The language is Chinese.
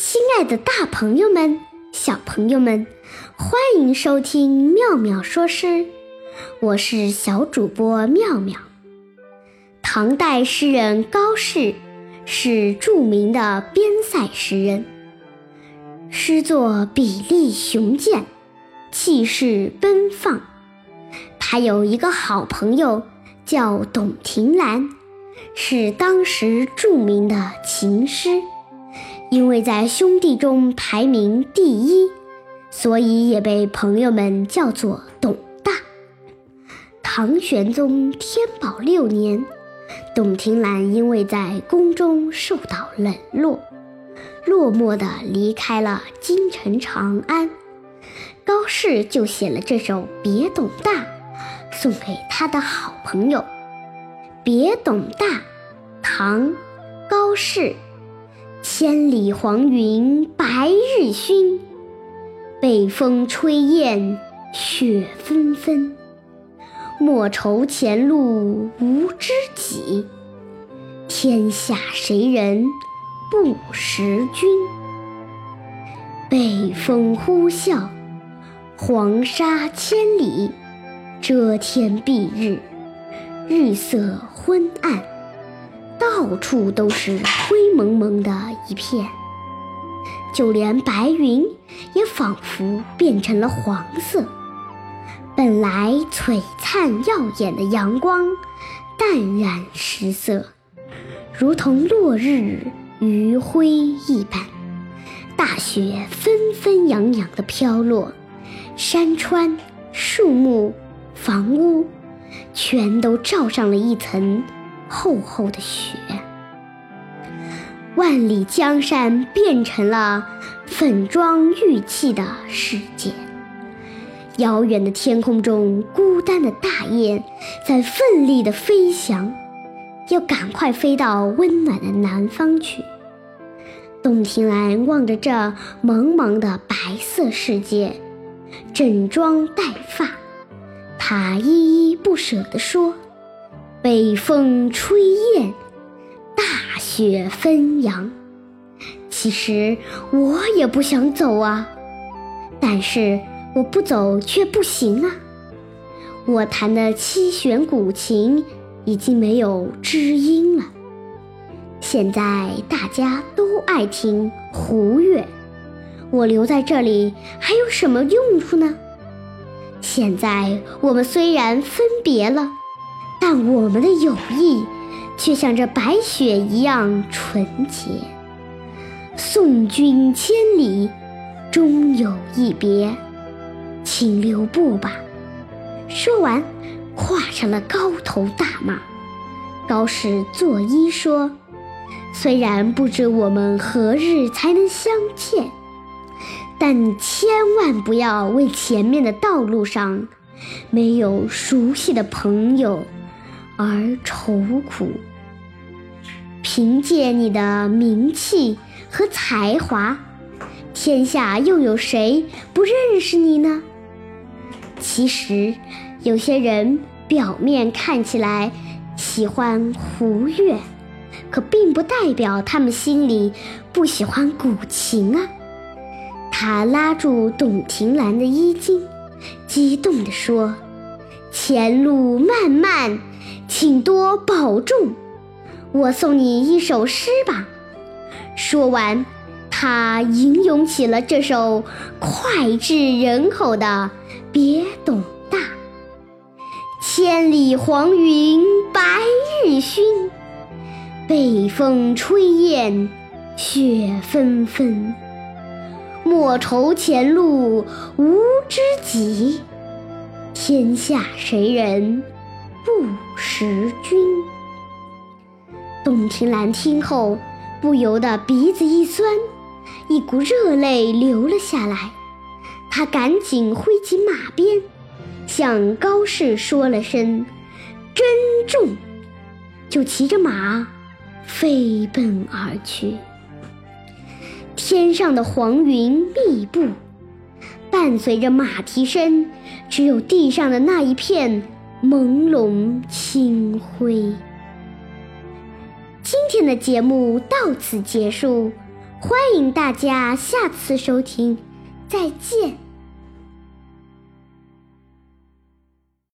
亲爱的，大朋友们、小朋友们，欢迎收听妙妙说诗，我是小主播妙妙。唐代诗人高适是著名的边塞诗人，诗作笔力雄健，气势奔放。他有一个好朋友叫董庭兰，是当时著名的琴师。因为在兄弟中排名第一，所以也被朋友们叫做董大。唐玄宗天宝六年，董庭兰因为在宫中受到冷落，落寞地离开了京城长安。高适就写了这首《别董大》，送给他的好朋友。《别董大》，唐，高适。千里黄云白日曛，北风吹雁雪纷纷。莫愁前路无知己，天下谁人不识君？北风呼啸，黄沙千里，遮天蔽日，日色昏暗。到处都是灰蒙蒙的一片，就连白云也仿佛变成了黄色。本来璀璨耀眼的阳光，淡然失色，如同落日余晖一般。大雪纷纷扬扬地飘落，山川、树木、房屋，全都罩上了一层。厚厚的雪，万里江山变成了粉妆玉砌的世界。遥远的天空中，孤单的大雁在奋力地飞翔，要赶快飞到温暖的南方去。董庭兰望着这茫茫的白色世界，整装待发，她依依不舍地说。北风吹雁，大雪纷扬。其实我也不想走啊，但是我不走却不行啊。我弹的七弦古琴已经没有知音了。现在大家都爱听胡乐，我留在这里还有什么用处呢？现在我们虽然分别了。但我们的友谊却像这白雪一样纯洁。送君千里，终有一别，请留步吧。说完，跨上了高头大马。高适作揖说：“虽然不知我们何日才能相见，但千万不要为前面的道路上没有熟悉的朋友。”而愁苦。凭借你的名气和才华，天下又有谁不认识你呢？其实，有些人表面看起来喜欢胡乐，可并不代表他们心里不喜欢古琴啊。他拉住董庭兰的衣襟，激动地说：“前路漫漫。”请多保重，我送你一首诗吧。说完，他吟咏起了这首脍炙人口的《别董大》：千里黄云白日曛，北风吹雁雪纷纷。莫愁前路无知己，天下谁人？不识君。董庭兰听后，不由得鼻子一酸，一股热泪流了下来。她赶紧挥起马鞭，向高适说了声“珍重”，就骑着马飞奔而去。天上的黄云密布，伴随着马蹄声，只有地上的那一片。朦胧清辉。今天的节目到此结束，欢迎大家下次收听，再见。